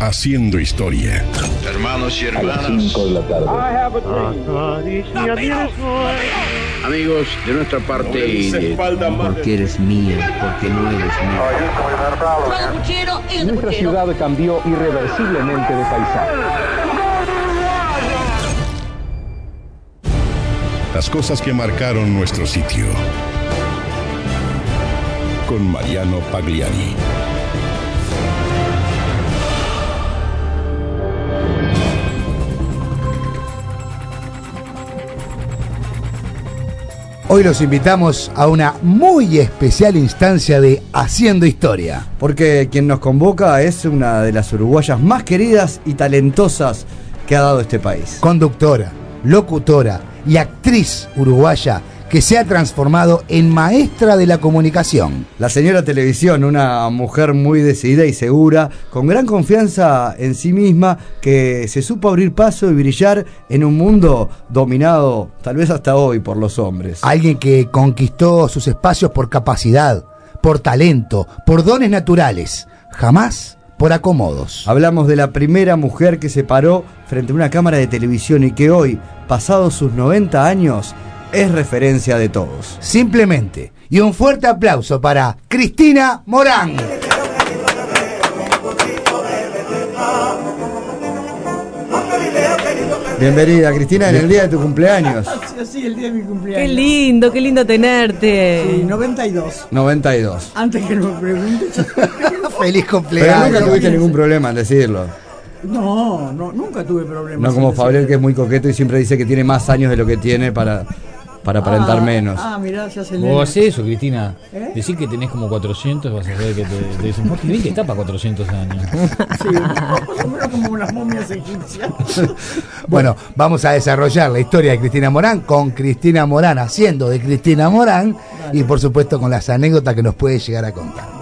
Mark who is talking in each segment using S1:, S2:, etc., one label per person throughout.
S1: Haciendo historia.
S2: Hermanos y hermanas. Amigos, de nuestra parte y de...
S3: Porque eres mío, porque no eres mío.
S4: Nuestra ciudad cambió irreversiblemente de paisaje.
S1: Las cosas que marcaron nuestro sitio. Con Mariano Pagliari.
S5: Hoy los invitamos a una muy especial instancia de Haciendo Historia.
S6: Porque quien nos convoca es una de las uruguayas más queridas y talentosas que ha dado este país.
S5: Conductora, locutora y actriz uruguaya que se ha transformado en maestra de la comunicación.
S6: La señora televisión, una mujer muy decidida y segura, con gran confianza en sí misma, que se supo abrir paso y brillar en un mundo dominado, tal vez hasta hoy, por los hombres.
S5: Alguien que conquistó sus espacios por capacidad, por talento, por dones naturales, jamás por acomodos.
S6: Hablamos de la primera mujer que se paró frente a una cámara de televisión y que hoy, pasados sus 90 años, es referencia de todos.
S5: Simplemente. Y un fuerte aplauso para Cristina Morán.
S6: Bienvenida, Cristina, en el día de tu cumpleaños.
S7: Sí, el día de mi cumpleaños.
S8: Qué lindo, qué lindo tenerte.
S7: Sí, 92.
S6: 92.
S7: Antes que me preguntes.
S5: Feliz
S6: Pero
S5: cumpleaños.
S6: nunca tuviste ningún problema en decirlo.
S7: No, no, nunca tuve problemas.
S6: No como Fabriel, que es muy coqueto y siempre dice que tiene más años de lo que tiene para, para aparentar
S7: Ah,
S6: menos.
S7: Ah, mirá, ya se
S9: Vos haces eso, Cristina.
S7: ¿Eh?
S9: Decir que tenés como 400, vas a ver que te, te dicen, "Vos bien que está para 400 años.
S7: Sí, más o menos como unas momias egipcias.
S5: Bueno, vamos a desarrollar la historia de Cristina Morán con Cristina Morán haciendo de Cristina Morán y por supuesto con las anécdotas que nos puede llegar a contar.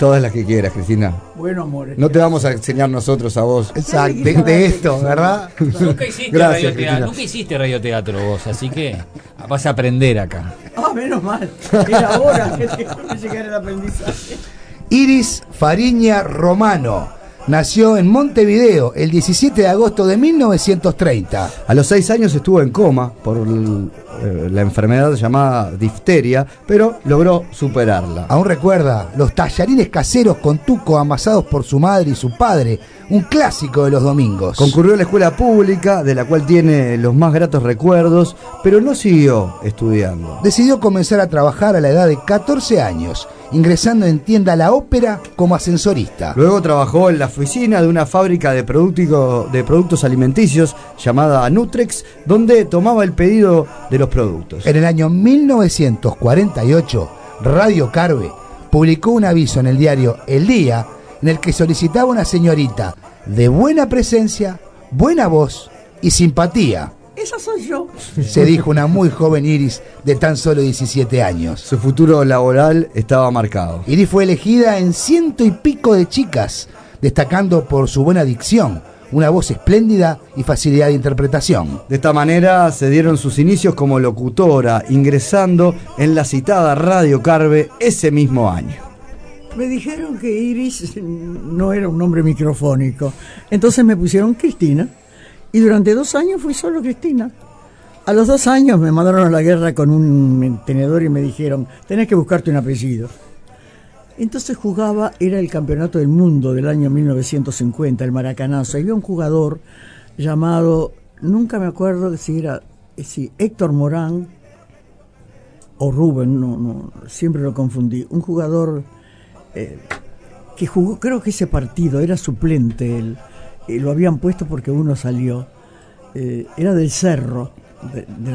S6: Todas las que quieras, Cristina.
S7: Bueno, amores.
S6: No te vamos a enseñar nosotros a vos.
S5: Exacto, de, de esto, ¿verdad?
S9: Nunca hiciste,
S6: Gracias,
S9: radioteatro, nunca hiciste radioteatro vos, así que vas a aprender acá.
S7: Ah, menos mal. Era hora que te que llegara el aprendizaje.
S5: Iris Fariña Romano nació en Montevideo el 17 de agosto de 1930.
S6: A los seis años estuvo en coma por el- eh, la enfermedad llamada difteria, pero logró superarla.
S5: Aún recuerda los tallarines caseros con tuco amasados por su madre y su padre, un clásico de los domingos.
S6: Concurrió a la escuela pública, de la cual tiene los más gratos recuerdos, pero no siguió estudiando.
S5: Decidió comenzar a trabajar a la edad de 14 años, ingresando en tienda La Ópera como ascensorista.
S6: Luego trabajó en la oficina de una fábrica de, productico- de productos alimenticios llamada Nutrex, donde tomaba el pedido de los productos.
S5: En el año 1948, Radio Carve publicó un aviso en el diario El Día en el que solicitaba una señorita de buena presencia, buena voz y simpatía.
S7: Esa soy yo.
S5: Se dijo una muy joven Iris de tan solo 17 años.
S6: Su futuro laboral estaba marcado.
S5: Iris fue elegida en ciento y pico de chicas, destacando por su buena dicción, una voz espléndida y facilidad de interpretación.
S6: De esta manera se dieron sus inicios como locutora, ingresando en la citada Radio Carve ese mismo año.
S7: Me dijeron que Iris no era un nombre microfónico. Entonces me pusieron Cristina. Y durante dos años fui solo Cristina. A los dos años me mandaron a la guerra con un tenedor y me dijeron, tenés que buscarte un apellido. Entonces jugaba, era el campeonato del mundo del año 1950, el Maracanazo. Había un jugador llamado, nunca me acuerdo si era eh, si Héctor Morán o Rubén, no, no, siempre lo confundí. Un jugador eh, que jugó, creo que ese partido, era suplente él, lo habían puesto porque uno salió. Eh, era del Cerro,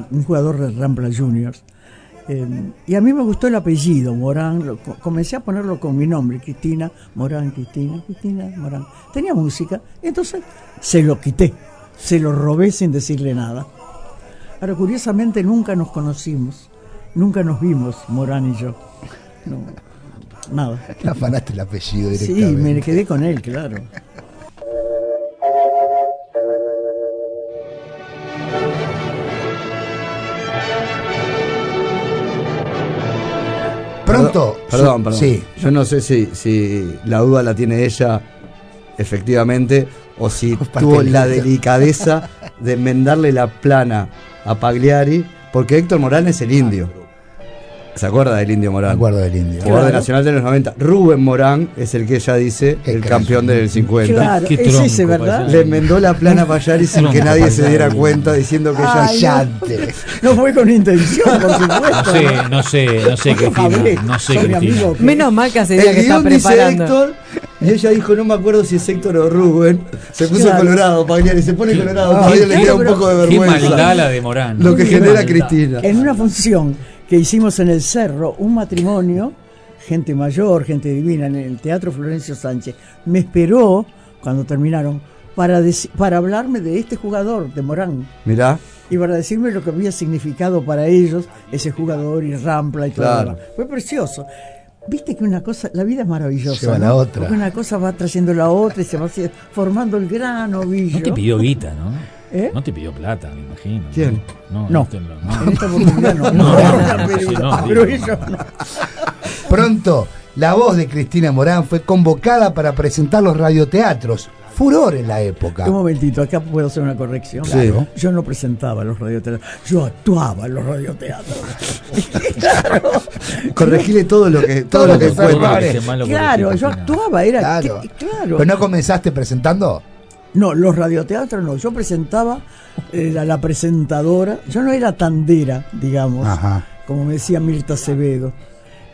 S7: un jugador de Rampla Juniors. Eh, y a mí me gustó el apellido, Morán. lo- comencé a ponerlo con mi nombre, Cristina Morán, Cristina, Cristina Morán. Tenía música, entonces se lo quité, se lo robé sin decirle nada. Ahora, curiosamente, nunca nos conocimos, nunca nos vimos, Morán y yo. No, nada.
S5: Te afanaste el apellido
S7: Sí,
S5: directamente.
S7: me quedé con él, claro.
S5: Pronto.
S6: Perdón, perdón.
S5: Sí.
S6: Yo no sé si, si la duda la tiene ella efectivamente o si tuvo la delicadeza de enmendarle la plana a Pagliari, porque Héctor Morán es el indio. ¿Se acuerda del indio Morán?
S5: Me acuerdo del indio.
S6: Jugador de Nacional de los 90. Rubén Morán es el que ella dice
S5: Qué
S6: el campeón del 50.
S7: Claro,
S9: Qué
S7: es ese, ¿verdad?
S6: Le enmendó la plana a Pagliari sin que nadie se diera cuenta diciendo que ella
S7: Ay. No fue con intención, por supuesto.
S9: No sé, no sé, no sé, Cristina. No sé, Cristina.
S8: Menos mal que hace día
S6: El
S8: que está preparando.
S6: Héctor y ella dijo, no me acuerdo si es Héctor o Rubén. Se puso
S7: Claro.
S6: colorado, Pagliari, se pone colorado.
S7: Ah,
S6: le
S7: claro,
S6: queda un poco de
S9: Qué
S6: vergüenza.
S9: maldad la de Morán.
S6: Lo que genera. Cristina.
S7: En una función que hicimos en el Cerro, un matrimonio, gente mayor, gente divina, en el Teatro Florencio Sánchez, me esperó cuando terminaron para, para hablarme de este jugador, de Morán,
S6: Mirá,
S7: y para decirme lo que había significado para ellos ese jugador y Rampla y todo.
S6: Claro.
S7: lo demás. Fue precioso. Viste que una cosa, la vida es maravillosa.
S5: Lleva
S7: ¿no?
S5: la otra.
S7: Porque una cosa va trayendo la otra y se va formando el gran ovillo.
S9: No te pidió guita, ¿no?
S7: ¿Eh?
S9: No te pidió plata, me imagino.
S6: ¿Quién?
S9: No,
S7: No.
S9: este no, no.
S7: En esta oportunidad no.
S9: No, no,
S7: pero.
S5: Pronto, la voz de Cristina Morán fue convocada para presentar los radioteatros. Furor en la época.
S7: Un momentito, acá puedo hacer una corrección.
S5: Claro.
S7: Yo no presentaba los radioteatros, yo actuaba en los radioteatros. claro,
S6: corregile todo lo que, todo lo que
S5: Todo lo que
S6: cuenta.
S5: fue.
S7: Claro, yo actuaba, era
S5: Claro.
S7: claro.
S5: ¿Pero no comenzaste presentando?
S7: No, los radioteatros no, yo presentaba, era la presentadora, yo no era tandera, digamos,
S5: Ajá.
S7: como me decía Mirta Acevedo.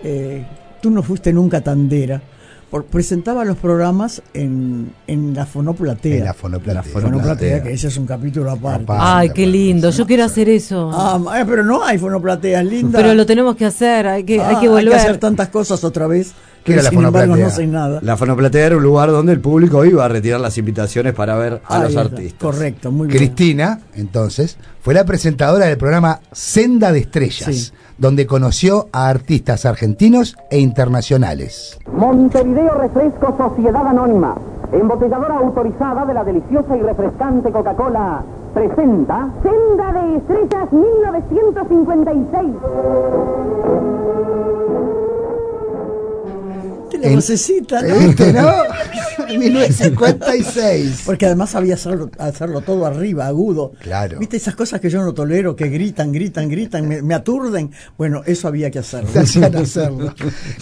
S7: Eh, tú no fuiste nunca tandera. Por- presentaba los programas en, en la fonoplatea.
S5: En la fonoplatea.
S6: La
S7: fonoplatea, que ese es un capítulo aparte.
S5: Aparte.
S8: Ay, qué lindo. Yo quiero hacer eso.
S7: Ah, ma- pero no hay fonoplateas lindas.
S8: Pero lo tenemos que hacer. Hay que, hay
S7: Ah,
S8: que volver.
S7: hacer tantas cosas otra vez.
S5: ¿Qué
S7: Que
S5: era la fonoplatea?
S7: no sé nada.
S6: La fonoplatea era un lugar donde el público iba a retirar las invitaciones para ver a
S7: Ahí
S6: los
S7: está,
S6: artistas.
S7: Correcto, muy bien.
S5: Cristina, entonces, fue la presentadora del programa Senda de Estrellas,
S7: Sí.
S5: donde conoció a artistas argentinos e internacionales.
S10: Montevideo Refresco Sociedad Anónima, embotelladora autorizada de la deliciosa y refrescante Coca-Cola, presenta
S11: Senda de Estrellas 1956.
S5: En-
S7: vocecita, ¿no?
S5: ¿Viste, no? 1956.
S7: Porque además sabía hacerlo, hacerlo todo arriba, agudo.
S5: Claro.
S7: ¿Viste esas cosas que yo no tolero, que gritan, gritan, gritan, me, me aturden? Bueno, eso había que hacerlo.
S5: Hacerlo.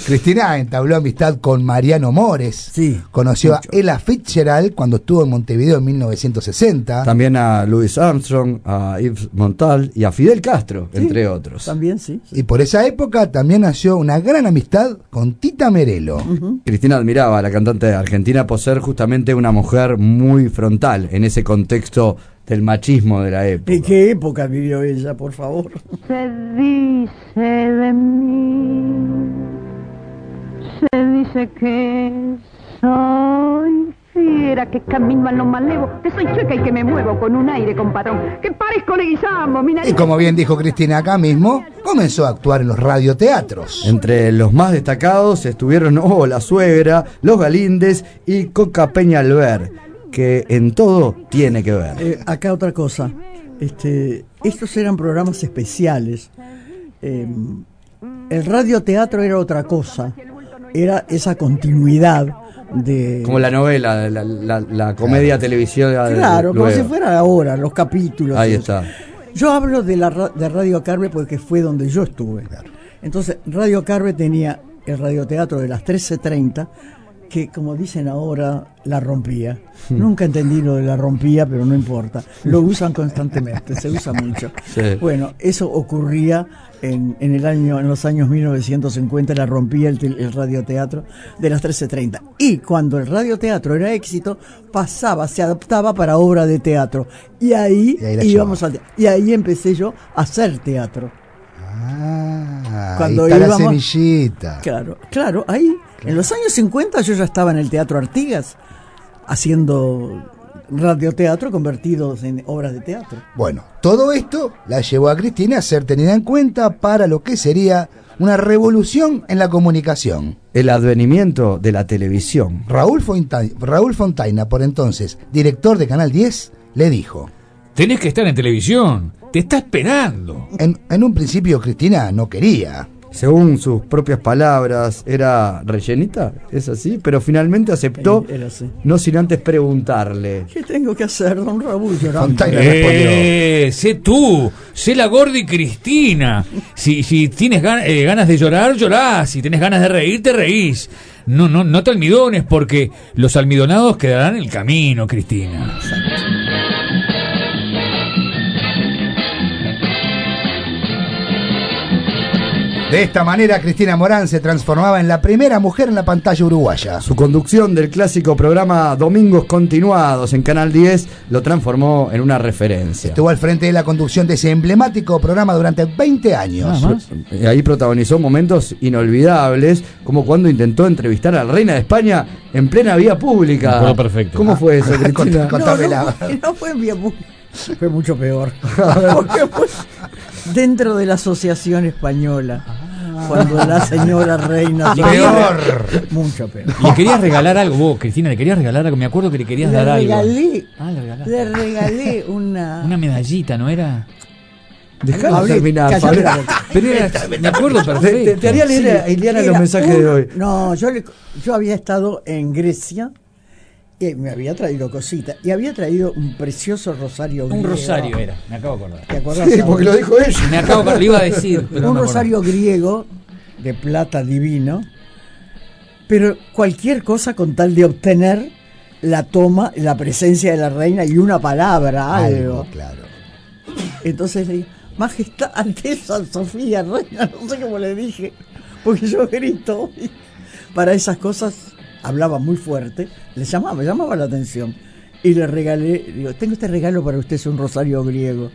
S5: Cristina entabló amistad con Mariano Mores.
S7: Sí,
S5: Conoció
S7: mucho.
S5: a Ella Fitzgerald cuando estuvo en Montevideo en 1960.
S6: También a Louis Armstrong, a Yves Montal y a Fidel Castro, entre otros.
S7: También sí.
S5: Y por esa época también nació una gran amistad con Tita Merelo.
S6: Cristina admiraba a la cantante argentina por ser justamente una mujer muy frontal en ese contexto del machismo de la época.
S7: ¿En qué época vivió ella, por favor?
S11: Se dice de mí, se dice que soy fiera, que camino a lo malevo, que soy chueca y que me muevo con un aire compadrón, que parezco leguizamo, mi nariz
S5: Y como bien dijo Cristina acá mismo, comenzó a actuar en los radioteatros.
S6: Entre los más destacados estuvieron Oh, la suegra, Los Galíndez y Coca Peña Alver, que en todo tiene que ver.
S7: Eh, acá otra cosa. Este, estos eran programas especiales. Eh, el radioteatro era otra cosa. Era esa continuidad de.
S6: Como la novela, la, la- la comedia televisión.
S7: Claro, como si fuera ahora, los capítulos.
S6: Ahí está.
S7: Yo hablo de, la, de Radio Carve porque fue donde yo estuve. Entonces, Radio Carve tenía el radioteatro de las 13.30, que como dicen ahora, la rompía.
S6: Hmm.
S7: Nunca entendí lo de la rompía, pero no importa. Lo usan constantemente, se usa mucho.
S6: Sí.
S7: Bueno, eso ocurría en, en el año, en los años 1950, la rompía el, el radioteatro de las 13.30. Y cuando el radioteatro era éxito, pasaba, se adaptaba para obra de teatro. Y ahí,
S5: Y ahí la
S7: íbamos al Y ahí empecé yo a hacer teatro.
S5: Ah,
S7: Cuando
S5: ahí está la
S7: íbamos-
S5: semillita.
S7: Claro, claro, ahí, en los años 50 yo ya estaba en el Teatro Artigas, haciendo radioteatro convertidos en obras de teatro.
S5: Bueno, todo esto la llevó a Cristina a ser tenida en cuenta para lo que sería una revolución en la comunicación.
S6: El advenimiento de la televisión.
S5: Raúl, Fontai- Raúl Fontaina, por entonces director de Canal 10, le dijo,
S9: Tenés que estar en televisión. Te está esperando.
S5: en, en un principio Cristina no quería.
S6: Según sus propias palabras, era rellenita, es así, pero finalmente aceptó,
S7: Era así.
S6: no sin antes preguntarle.
S7: ¿Qué tengo que hacer, don Raúl?
S9: Eh, sé tú, sé la Gordi Cristina. Si, si tienes gan- eh, ganas de llorar, llorás. Si tienes ganas de reír, te reís. No, no, no te almidones porque los almidonados quedarán en el camino, Cristina.
S5: De esta manera, Cristina Morán se transformaba en la primera mujer en la pantalla uruguaya.
S6: Su conducción del clásico programa Domingos Continuados en Canal 10 lo transformó en una referencia.
S5: Estuvo al frente de la conducción de ese emblemático programa durante 20 años.
S6: Ahí protagonizó momentos inolvidables, como cuando intentó entrevistar a la reina de España en plena vía pública.
S9: Perfecto.
S6: ¿Cómo fue eso, Cristina?
S7: No, fue- no fue en vía pública. Fue mucho peor. Porque fue dentro de la Asociación Española. Cuando la señora reina.
S5: Peor.
S7: Mucho peor.
S9: Le querías regalar algo, vos, Cristina, le querías regalar algo. Me acuerdo que le querías
S7: Le
S9: dar algo. Ah, le
S7: le regalé una.
S9: Una medallita, ¿no era?
S6: Dejalo terminar.
S9: Pero era, me acuerdo
S6: Te,
S9: perfecto.
S6: te- te haría leer a Iliana los mensajes
S7: un-
S6: de hoy.
S7: No, yo, le- yo había estado en Grecia y me había traído cositas. Y había traído un precioso rosario
S9: Un
S7: griego.
S9: rosario era, me acabo de acordar.
S7: ¿Te acordás?
S6: Sí, porque lo dijo ella.
S9: Me acabo de acordar, le iba a decir. Pero
S7: un rosario griego de plata divino, pero cualquier cosa con tal de obtener la toma, la presencia de la reina y una palabra, algo.
S5: Algo, claro.
S7: Entonces le dije, Majestad, Alteza, Sofía, Reina, no sé cómo le dije, porque yo grito. Para esas cosas hablaba muy fuerte, le llamaba, llamaba la atención. Y le regalé, digo, tengo este regalo para usted, es un rosario griego.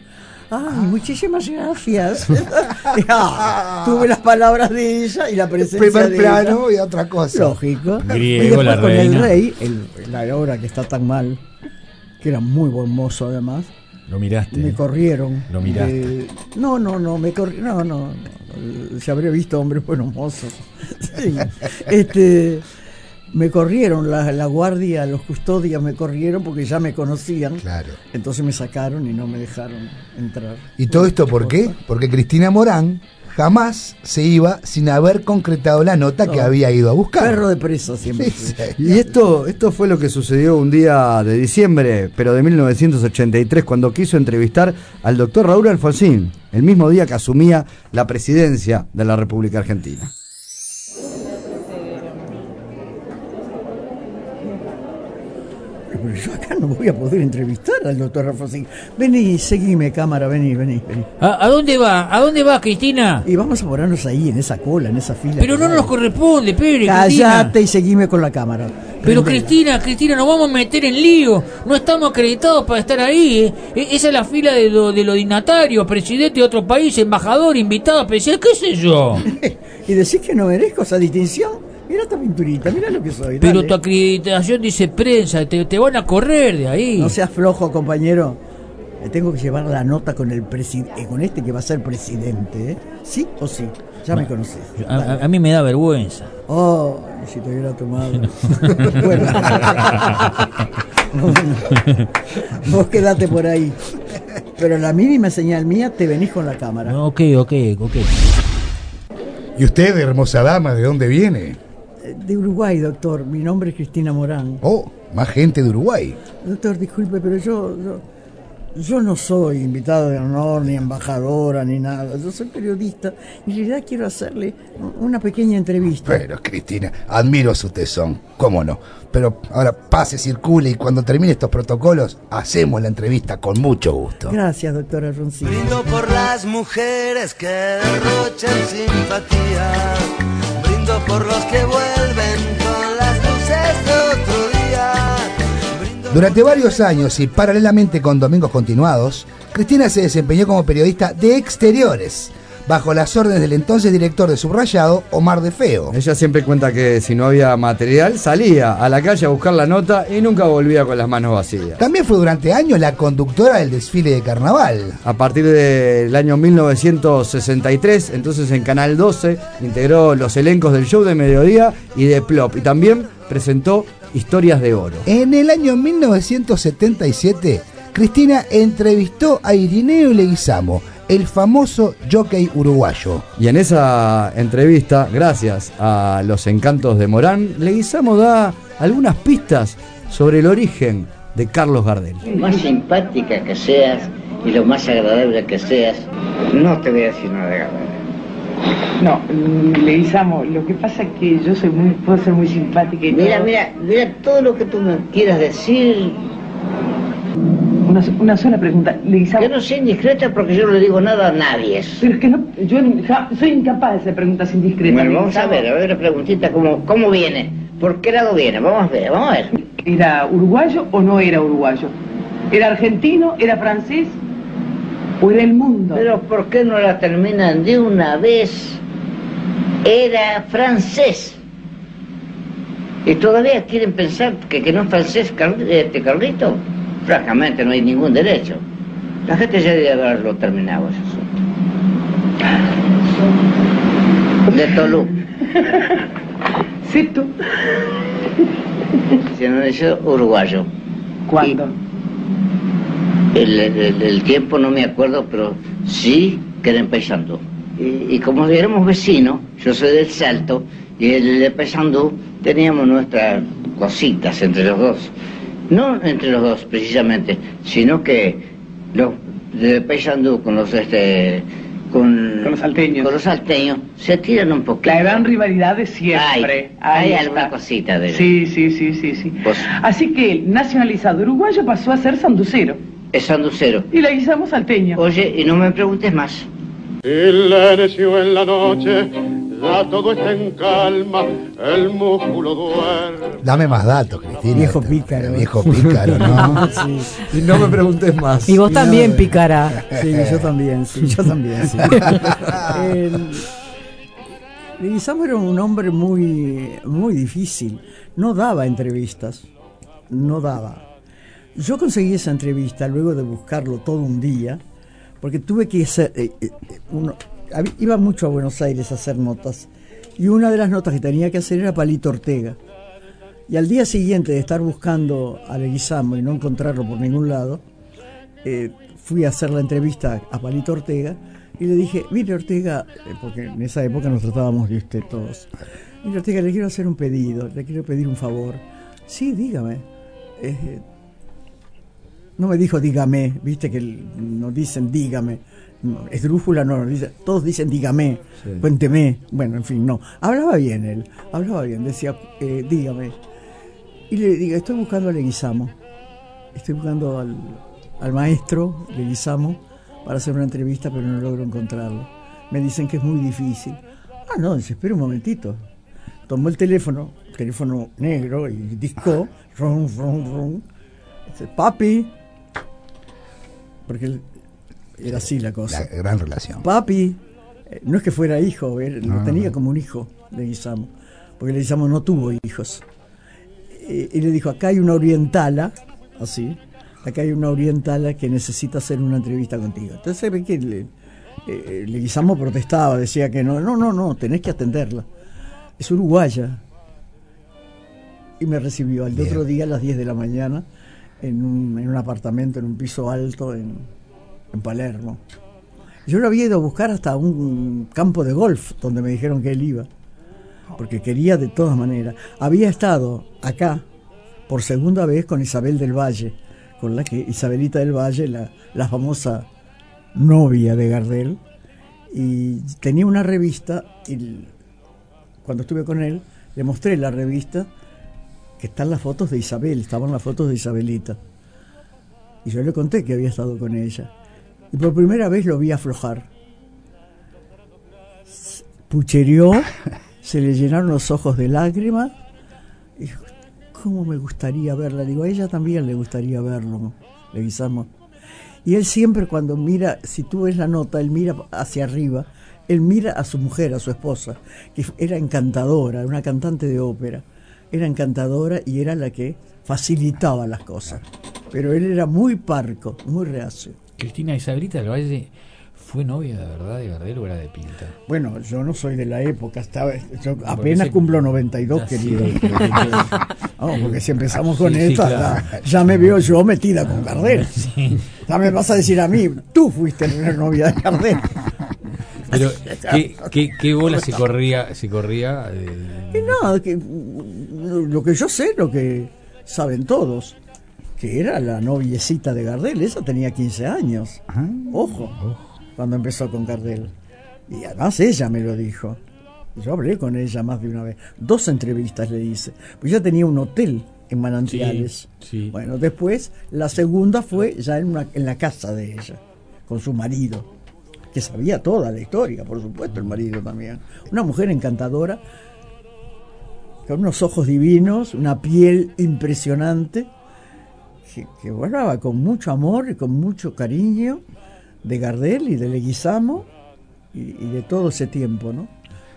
S7: Ay, muchísimas gracias. Ah, tuve las palabras de ella y la presencia
S5: Primer
S7: de
S5: plano
S7: ella.
S5: y otra cosa.
S7: Lógico.
S9: Griego,
S7: y después
S9: la
S7: con el rey, el, la hora que está tan mal, que era muy buen mozo además,
S9: Lo miraste.
S7: me
S9: ¿eh?
S7: corrieron.
S9: Lo miraste.
S7: de- no, no, no, me corrieron. No, no, no, Se habría visto hombres buenos mozos. Sí. Este, me corrieron, la, la guardia, los custodias me corrieron porque ya me conocían.
S5: Claro.
S7: Entonces me sacaron y no me dejaron entrar.
S5: ¿Y todo esto por qué? Porque Cristina Morán jamás se iba sin haber concretado la nota que había ido a buscar.
S7: Perro de presa siempre.
S5: Sí.
S6: Y esto, esto fue lo que sucedió un día de diciembre, pero de 1983, cuando quiso entrevistar al doctor Raúl Alfonsín, el mismo día que asumía la presidencia de la República Argentina.
S7: Pero yo acá no voy a poder entrevistar al doctor Alfonsín. Vení, seguime, cámara, vení, vení, vení.
S9: ¿A, a dónde va? ¿A dónde va, Cristina?
S7: Y vamos a ponernos ahí, en esa cola, en esa fila.
S9: Pero no nos corresponde, Cristina.
S7: Cállate y seguime con la cámara.
S9: Pero. Cristina, Cristina, nos vamos a meter en lío. No estamos acreditados para estar ahí. ¿eh? E- Esa es la fila de, lo, de los dignatarios, presidente de otro país, embajador, invitado especial, qué sé yo.
S7: y decís que no merezco esa distinción. Mira esta pinturita, mira lo que soy.
S9: Pero
S7: dale.
S9: tu acreditación dice prensa, te, te van a correr de ahí.
S7: No seas flojo, compañero. Tengo que llevar la nota con el eh, con este que va a ser presidente, ¿eh? ¿Sí o sí? Ya me conoces.
S9: A, a- a mí me da vergüenza.
S7: Oh, si te hubiera tomado. bueno. Vos quedate por ahí. Pero la mínima señal mía, te venís con la cámara.
S9: Ok, ok, ok.
S5: ¿Y usted, hermosa dama, de dónde viene?
S7: De Uruguay, doctor. Mi nombre es Cristina Morán.
S5: Oh, más gente de Uruguay.
S7: Doctor, disculpe, pero yo, yo, yo no soy invitado de honor, ni embajadora, ni nada. Yo soy periodista y en realidad quiero hacerle una pequeña entrevista.
S5: Pero, Cristina, admiro su tesón, cómo no. Pero ahora pase, circule y cuando termine estos protocolos, hacemos la entrevista con mucho gusto.
S7: Gracias, doctor Alfonsín.
S12: Brindo por las mujeres que derrochan simpatía. Por los que vuelven con las luces de otro día.
S5: Durante varios años y paralelamente con Domingos Continuados, Cristina se desempeñó como periodista de exteriores, bajo las órdenes del entonces director de Subrayado, Omar de Feo.
S6: Ella siempre cuenta que si no había material, salía a la calle a buscar la nota y nunca volvía con las manos vacías.
S5: También fue durante años la conductora del desfile de carnaval.
S6: A partir del año 1963, entonces en Canal 12, integró los elencos del show de mediodía y de Plop. Y también presentó Historias de Oro.
S5: En el año 1977, Cristina entrevistó a Irineo Leguizamo el famoso jockey uruguayo.
S6: Y en esa entrevista, gracias a los encantos de Morán, Leguizamo da algunas pistas sobre el origen de Carlos Gardel.
S13: más simpática que seas y lo más agradable que seas, no te voy a decir nada de agradable.
S14: No, mm, Leguizamo, lo que pasa es que yo soy muy, puedo ser muy simpática y
S13: Mira,
S14: todo.
S13: mira, mira todo lo que tú me quieras decir.
S14: Una, una sola pregunta, Leguizamo.
S13: Que no sea indiscreta porque yo no le digo nada a nadie.
S14: Pero es que no, yo ja- soy incapaz de hacer preguntas indiscretas.
S13: Bueno, vamos a ver, a ver la preguntita, ¿cómo, cómo viene? ¿Por qué lado viene? Vamos a ver, vamos a ver.
S14: ¿Era uruguayo o no era uruguayo? ¿Era argentino? ¿Era francés? ¿O era el mundo?
S13: Pero ¿por qué no la terminan de una vez? Era francés. ¿Y todavía quieren pensar que, que no es francés este Carlito? Francamente no hay ningún derecho. La gente ya debe haberlo terminado ese asunto. De Tolú.
S14: Sí, tú.
S13: Se dice uruguayo.
S14: ¿Cuándo?
S13: El, el- el tiempo no me acuerdo, pero sí que era en Paysandú. Y, y como éramos vecinos, yo soy del Salto, y el de Paysandú teníamos nuestras cositas entre los dos. No entre los dos precisamente, sino que los de Paysandú con los este con,
S14: Con los salteños.
S13: con los salteños se tiran un poquito.
S14: La gran rivalidad de siempre.
S13: Hay, hay alguna cosita de
S14: Sí, sí, sí, sí, sí.
S13: Pues-
S14: Así que el nacionalizado uruguayo pasó a ser sanducero.
S13: es sanducero.
S14: Y Leguizamo salteño.
S13: Oye, y no me preguntes más.
S15: Silencio en la noche, ya todo está en calma, el músculo duerme.
S5: Dame más datos, Cristina.
S7: Viejo pícaro.
S5: Viejo pícaro, ¿no?
S7: Sí.
S6: Y no me preguntes más.
S8: Y vos
S7: Y
S8: también,
S7: no,
S8: Picara.
S7: Sí, yo también, sí, yo también, sí. El- Leguizamo era un hombre muy, muy difícil. No daba entrevistas. No daba. Yo conseguí esa entrevista luego de buscarlo todo un día, porque tuve que hacer. eh, eh, uno- hab- iba mucho a Buenos Aires a hacer notas, y una de las notas que tenía que hacer era Palito Ortega. Y al día siguiente de estar buscando a Leguizamo y no encontrarlo por ningún lado, eh, fui a hacer la entrevista a Palito Ortega y le dije, mire Ortega, eh, porque en esa época nos tratábamos de usted todos, mire Ortega, le quiero hacer un pedido, le quiero pedir un favor. Sí, dígame. Eh, no me dijo dígame, viste que nos dicen dígame. Esdrújula no, dice, todos dicen dígame,
S6: Sí.
S7: cuénteme. Bueno, en fin, no. Hablaba bien él, hablaba bien, decía eh, dígame. Y le digo, estoy buscando a Leguizamo. Estoy buscando al, al maestro Leguizamo para hacer una entrevista, pero no logro encontrarlo. Me dicen que es muy difícil. Ah, no, dice, espera un momentito. Tomó el teléfono, teléfono negro y disco, rum, rum, rum. Dice, papi. Porque él- era así la cosa.
S5: La gran relación.
S7: Papi, eh, no es que fuera hijo, él
S5: No,
S7: lo tenía
S5: no.
S7: como un hijo, Leguizamo, porque Leguizamo no tuvo hijos. Eh, y le dijo, acá hay una orientala, así, acá hay una orientala que necesita hacer una entrevista contigo. Entonces se ve que le, eh, Leguizamo protestaba, decía que no, no, no, no, tenés que atenderla. Es uruguaya. Y me recibió al
S5: Bien.
S7: otro día a las 10 de la mañana en un, en un apartamento, en un piso alto en, en Palermo. Yo lo había ido a buscar hasta un campo de golf donde me dijeron que él iba, porque quería de todas maneras. Había estado acá por segunda vez con Isabel del Valle, con la que Isabelita del Valle, la, la famosa novia de Gardel, y tenía una revista y cuando estuve con él le mostré la revista que están las fotos de Isabel, estaban las fotos de Isabelita. Y yo le conté que había estado con ella. Y por primera vez lo vi aflojar. Puchereó, se le llenaron los ojos de lágrimas. Y dijo, ¿cómo me gustaría verla? Digo, a ella también le gustaría verlo, Leguizamo. Y él siempre cuando mira, si tú ves la nota, él mira hacia arriba, él mira a su mujer, a su esposa, que era encantadora, una cantante de ópera. Era encantadora y era la que facilitaba las cosas. Pero él era muy parco, muy reacio.
S9: Cristina Isabelita del Valle fue novia de verdad de Gardel o era de pinta.
S7: Bueno, yo no soy de la época, estaba, yo apenas
S9: se-
S7: cumplo 92,
S9: Ah,
S7: querido.
S9: sí.
S7: Vamos, porque si empezamos con
S9: Sí, sí,
S7: esta,
S9: claro.
S7: ya, ya me veo yo metida con Gardel. Ya me vas a decir a mí, tú fuiste la novia de Gardel.
S9: Pero, ¿qué, qué, qué bola se corría? Se corría eh,
S7: Y no, que, lo que yo sé, lo que saben todos, que era la noviecita de Gardel, esa tenía 15 años. Ojo, cuando empezó con Gardel. Y además ella me lo dijo. Yo hablé con ella más de una vez. Dos entrevistas le hice. Pues ella tenía un hotel en Manantiales.
S9: Sí, sí.
S7: Bueno, después la segunda fue ya en, una- en la casa de ella, con su marido, que sabía toda la historia, por supuesto, el marido también. Una mujer encantadora, con unos ojos divinos, una piel impresionante, que, que hablaba con mucho amor y con mucho cariño de Gardel y de Leguizamo y, y de todo ese tiempo, ¿no?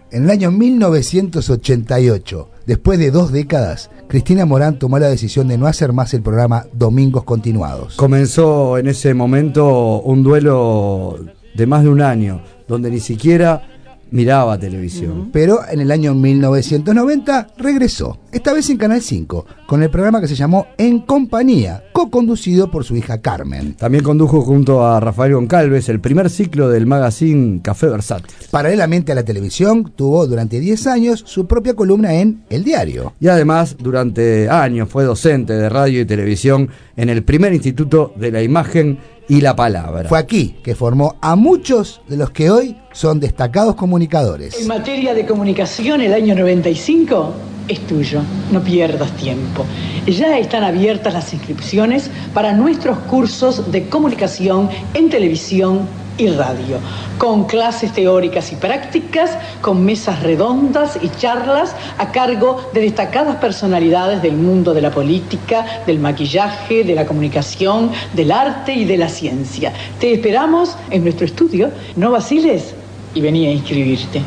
S5: En el año 1988, después de dos décadas, Cristina Morán tomó la decisión de no hacer más el programa Domingos Continuados.
S6: Comenzó en ese momento un duelo de más de un año, donde ni siquiera miraba televisión.
S5: Pero en el año 1990 regresó, esta vez en Canal 5, con el programa que se llamó En Compañía, co-conducido por su hija Carmen.
S6: También condujo junto a Rafael Goncalves el primer ciclo del magazine Café Versátil.
S5: Paralelamente a la televisión, tuvo durante 10 años su propia columna en El Diario.
S6: Y además, durante años fue docente de radio y televisión en el primer Instituto de la Imagen y la Palabra.
S5: Fue aquí que formó a muchos de los que hoy son destacados comunicadores.
S16: En materia de comunicación, el año 95 es tuyo, no pierdas tiempo. Ya están abiertas las inscripciones para nuestros cursos de comunicación en televisión y radio, con clases teóricas y prácticas, con mesas redondas y charlas a cargo de destacadas personalidades del mundo de la política, del maquillaje, de la comunicación, del arte y de la ciencia. Te esperamos en nuestro estudio, no vaciles y vení a inscribirte.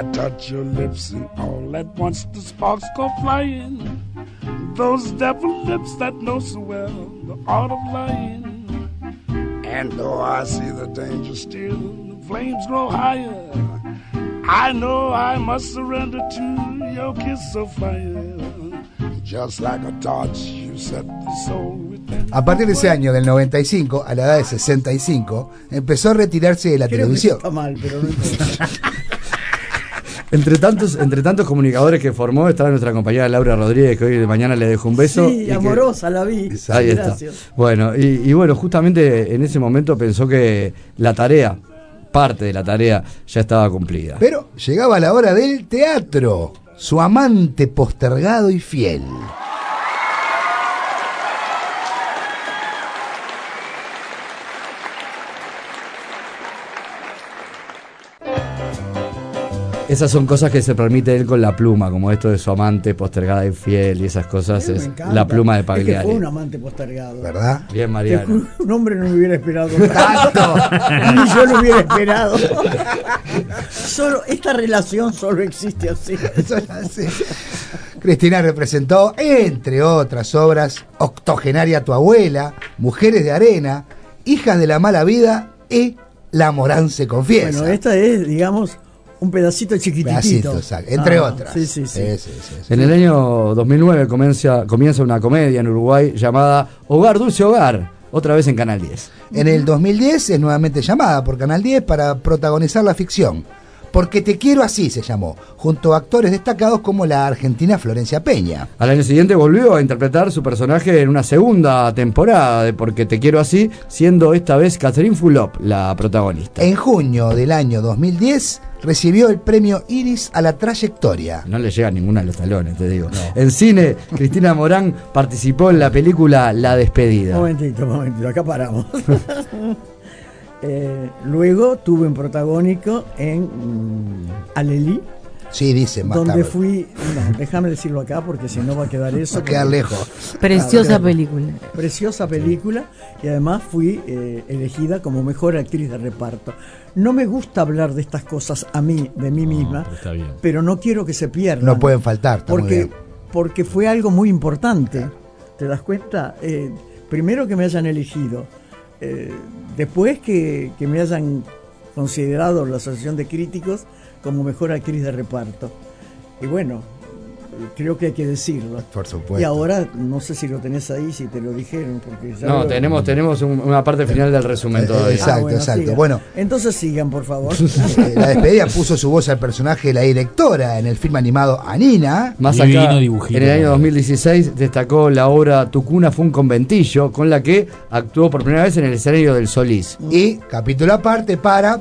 S17: I touch your lips and once the sparks go flying. Those devil lips that know so well the art of lying. And though I see the danger still, the flames grow higher. I know I must surrender to your kiss of fire. Just like a torch, you set the soul.
S5: A partir de ese año, del 95, a la edad de 65, empezó a retirarse de la
S7: Creo que
S5: televisión.
S7: está mal, pero no importa.
S6: Entre tantos, entre tantos comunicadores que formó está nuestra compañera Laura Rodríguez, que hoy de mañana le dejo un beso. y
S7: Sí,
S6: que-
S7: amorosa la vi.
S6: Ahí está.
S7: Gracias.
S6: Bueno, y, y bueno, justamente en ese momento pensó que la tarea, parte de la tarea, ya estaba cumplida.
S5: Pero llegaba la hora del teatro, su amante postergado y fiel.
S6: Esas son cosas que se permite él con la pluma, como esto de su amante postergada y fiel y esas cosas. Es la pluma de
S7: Es que
S6: Pagliari.
S7: fue un amante postergado.
S5: ¿Verdad?
S6: Bien, Mariano.
S7: un hombre no me hubiera esperado tanto. Ni yo lo hubiera esperado. Solo, esta relación solo existe así.
S5: Cristina representó, entre otras obras, Octogenaria tu abuela, Mujeres de arena, Hijas de la mala vida y La Morán se confiesa.
S7: Bueno, esta es, digamos, un pedacito chiquitito.
S5: Pedacito, exacto, entre
S7: Ah,
S5: otras.
S7: Sí, sí, sí.
S5: Sí, sí, sí, sí.
S6: En el año 2009 comienza, comienza una comedia en Uruguay llamada Hogar Dulce Hogar, otra vez en Canal 10.
S5: En el 2010 es nuevamente llamada por Canal 10 para protagonizar la ficción. Porque te quiero así se llamó, junto a actores destacados como la argentina Florencia Peña.
S6: Al año siguiente volvió a interpretar su personaje en una segunda temporada de Porque te quiero así, siendo esta vez Catherine Fulop la protagonista.
S5: En junio del año 2010 recibió el premio Iris a la trayectoria.
S6: No le llega ninguna a los talones, te digo. En cine, Cristina Morán participó en la película La Despedida.
S7: Momentito, momentito, acá paramos. Eh, luego tuve un protagónico en mm, Alelí.
S5: Sí, dice más
S7: Donde
S5: tarde.
S7: fui, no, déjame decirlo acá porque si no va a quedar eso.
S5: Va a quedar lejos.
S8: Preciosa película.
S7: Preciosa película y además fui eh, elegida como mejor actriz de reparto. No me gusta hablar de estas cosas a mí, de mí misma,
S9: pero está bien.
S7: pero no quiero que se pierdan.
S5: No pueden faltar,
S7: porque, porque fue algo muy importante. ¿Te das cuenta? Eh, primero que me hayan elegido, eh, después que, que me hayan considerado la Asociación de Críticos como mejor actriz de reparto. Y bueno, creo que hay que decirlo.
S5: Por supuesto.
S7: Y ahora, no sé si lo tenés ahí, si te lo dijeron, porque ya
S6: No,
S7: lo-
S6: tenemos, tenemos un- una parte final del resumen
S5: Eh,
S6: todavía.
S5: exacto,
S7: Ah, bueno,
S5: exacto.
S7: sigan.
S5: Bueno,
S7: Entonces sigan, por favor.
S5: eh, la despedida puso su voz al personaje de la directora en el film animado Anina.
S6: Más
S9: Divino
S6: acá,
S9: dibujito,
S6: en el año
S9: ¿no?
S6: 2016 destacó la obra Tu cuna fue un conventillo, con la que actuó por primera vez en el escenario del Solís.
S5: Y capítulo aparte para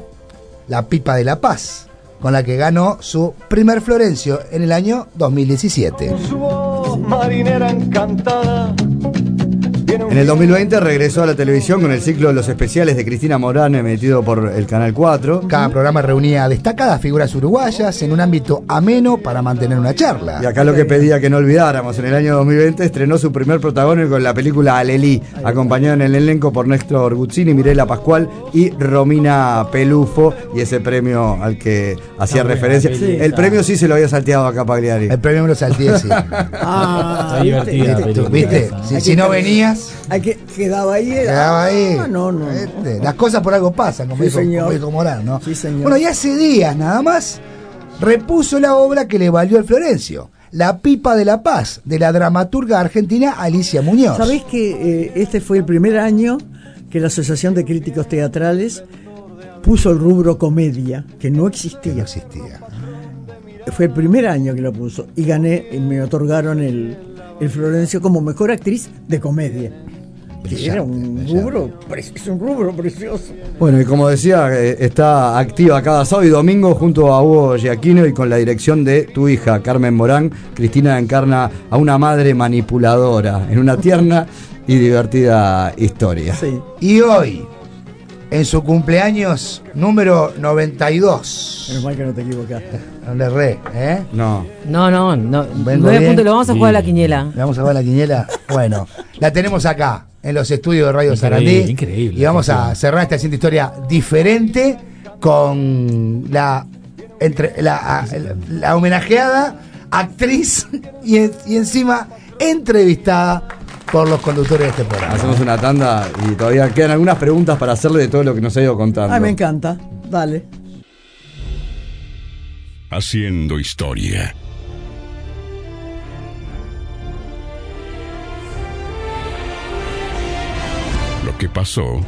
S5: La Pipa de la Paz, con la que ganó su primer Florencio en el año 2017.
S18: Su voz marinera encantada.
S6: En el 2020 regresó a la televisión con el ciclo de los especiales de Cristina Morán emitido por el Canal 4.
S5: Cada programa reunía a destacadas figuras uruguayas en un ámbito ameno para mantener una charla.
S6: Y acá lo que pedía que no olvidáramos, en el año 2020 estrenó su primer protagónico en la película Alelí, acompañado en el elenco por Néstor Guzzini, Mirela Pascual y Romina Pelufo, y ese premio al que hacía referencia. el premio sí se lo había salteado acá Pagliari.
S5: El premio me lo salté, sí.
S7: Ah,
S9: Está divertida
S7: ¿viste?
S5: ¿Viste? Si, si no venías,
S7: Hay que, quedaba ahí.
S5: quedaba ahí.
S7: Ah, no, no.
S5: ¿Viste? Las cosas por algo pasan, como,
S7: Sí,
S5: dijo,
S7: señor.
S5: como dijo Morán, ¿no?
S7: Sí, señor.
S5: Bueno, y hace días nada más repuso la obra que le valió el Florencio. La Pipa de la Paz, de la dramaturga argentina Alicia Muñoz.
S7: ¿Sabés que eh, este fue el primer año que la Asociación de Críticos Teatrales puso el rubro comedia, que no existía?
S5: No existía.
S7: Fue el primer año que lo puso y gané, y me otorgaron el, el Florencio como mejor actriz de comedia. Era un
S5: brillante.
S7: rubro, es un rubro precioso.
S6: Bueno, y como decía, eh, está activa cada sábado y domingo junto a Hugo Giaquino y con la dirección de tu hija, Carmen Morán. Cristina encarna a una madre manipuladora en una tierna y divertida historia.
S7: Sí.
S5: Y hoy, en su cumpleaños número 92.
S7: Menos mal que no te equivocaste.
S5: No le re, ¿eh?
S6: No.
S8: No, no, no. Nueve puntos, lo vamos a jugar a la quiniela.
S5: ¿Le vamos a jugar la quiniela? Bueno, la tenemos acá, en los estudios de Radio
S9: Increíble,
S5: Sarandí.
S9: increíble,
S5: Y vamos a cerrar esta haciendo historia diferente con la, entre, la, la- la homenajeada actriz y, y encima entrevistada por los conductores de este programa.
S6: Hacemos una tanda y todavía quedan algunas preguntas para hacerle de todo lo que nos ha ido contando.
S7: Ay, me encanta. Dale.
S1: Haciendo historia. Que pasó